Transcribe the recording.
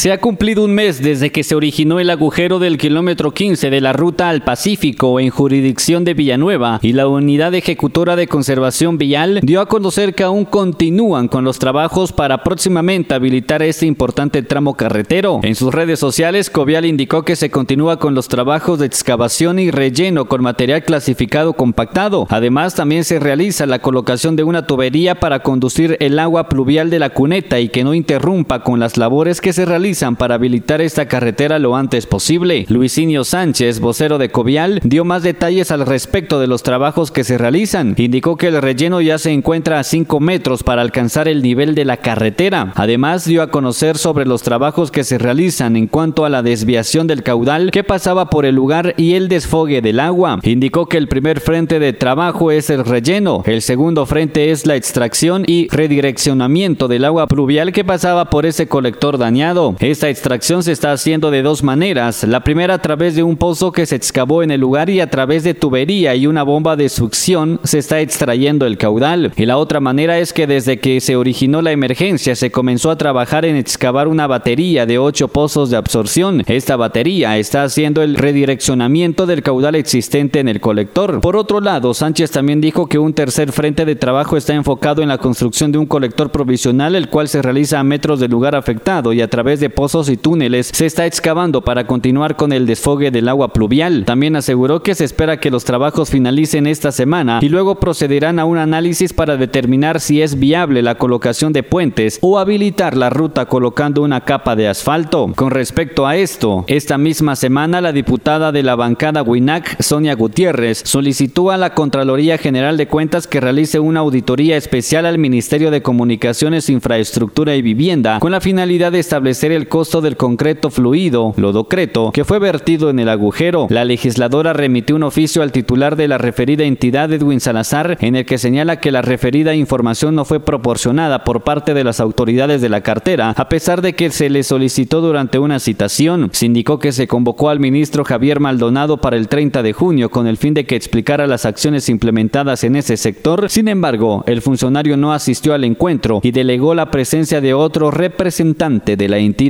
Se ha cumplido un mes desde que se originó el agujero del kilómetro 15 de la ruta al Pacífico en jurisdicción de Villanueva y la unidad ejecutora de conservación vial dio a conocer que aún continúan con los trabajos para próximamente habilitar este importante tramo carretero. En sus redes sociales, Covial indicó que se continúa con los trabajos de excavación y relleno con material clasificado compactado. Además, también se realiza la colocación de una tubería para conducir el agua pluvial de la cuneta y que no interrumpa con las labores que se realizan para habilitar esta carretera lo antes posible. Luisinio Sánchez, vocero de Covial, dio más detalles al respecto de los trabajos que se realizan. Indicó que el relleno ya se encuentra a 5 metros para alcanzar el nivel de la carretera. Además, dio a conocer sobre los trabajos que se realizan en cuanto a la desviación del caudal que pasaba por el lugar y el desfogue del agua. Indicó que el primer frente de trabajo es el relleno, el segundo frente es la extracción y redireccionamiento del agua pluvial que pasaba por ese colector dañado. Esta extracción se está haciendo de dos maneras. La primera a través de un pozo que se excavó en el lugar y a través de tubería y una bomba de succión se está extrayendo el caudal. Y la otra manera es que desde que se originó la emergencia se comenzó a trabajar en excavar una batería de ocho pozos de absorción. Esta batería está haciendo el redireccionamiento del caudal existente en el colector. Por otro lado, Sánchez también dijo que un tercer frente de trabajo está enfocado en la construcción de un colector provisional el cual se realiza a metros del lugar afectado y a través de pozos y túneles se está excavando para continuar con el desfogue del agua pluvial. También aseguró que se espera que los trabajos finalicen esta semana y luego procederán a un análisis para determinar si es viable la colocación de puentes o habilitar la ruta colocando una capa de asfalto. Con respecto a esto, esta misma semana la diputada de la bancada WINAC, Sonia Gutiérrez, solicitó a la Contraloría General de Cuentas que realice una auditoría especial al Ministerio de Comunicaciones, Infraestructura y Vivienda con la finalidad de establecer el costo del concreto fluido, lodocreto, que fue vertido en el agujero. La legisladora remitió un oficio al titular de la referida entidad Edwin Salazar en el que señala que la referida información no fue proporcionada por parte de las autoridades de la cartera, a pesar de que se le solicitó durante una citación. Se indicó que se convocó al ministro Javier Maldonado para el 30 de junio con el fin de que explicara las acciones implementadas en ese sector. Sin embargo, el funcionario no asistió al encuentro y delegó la presencia de otro representante de la entidad.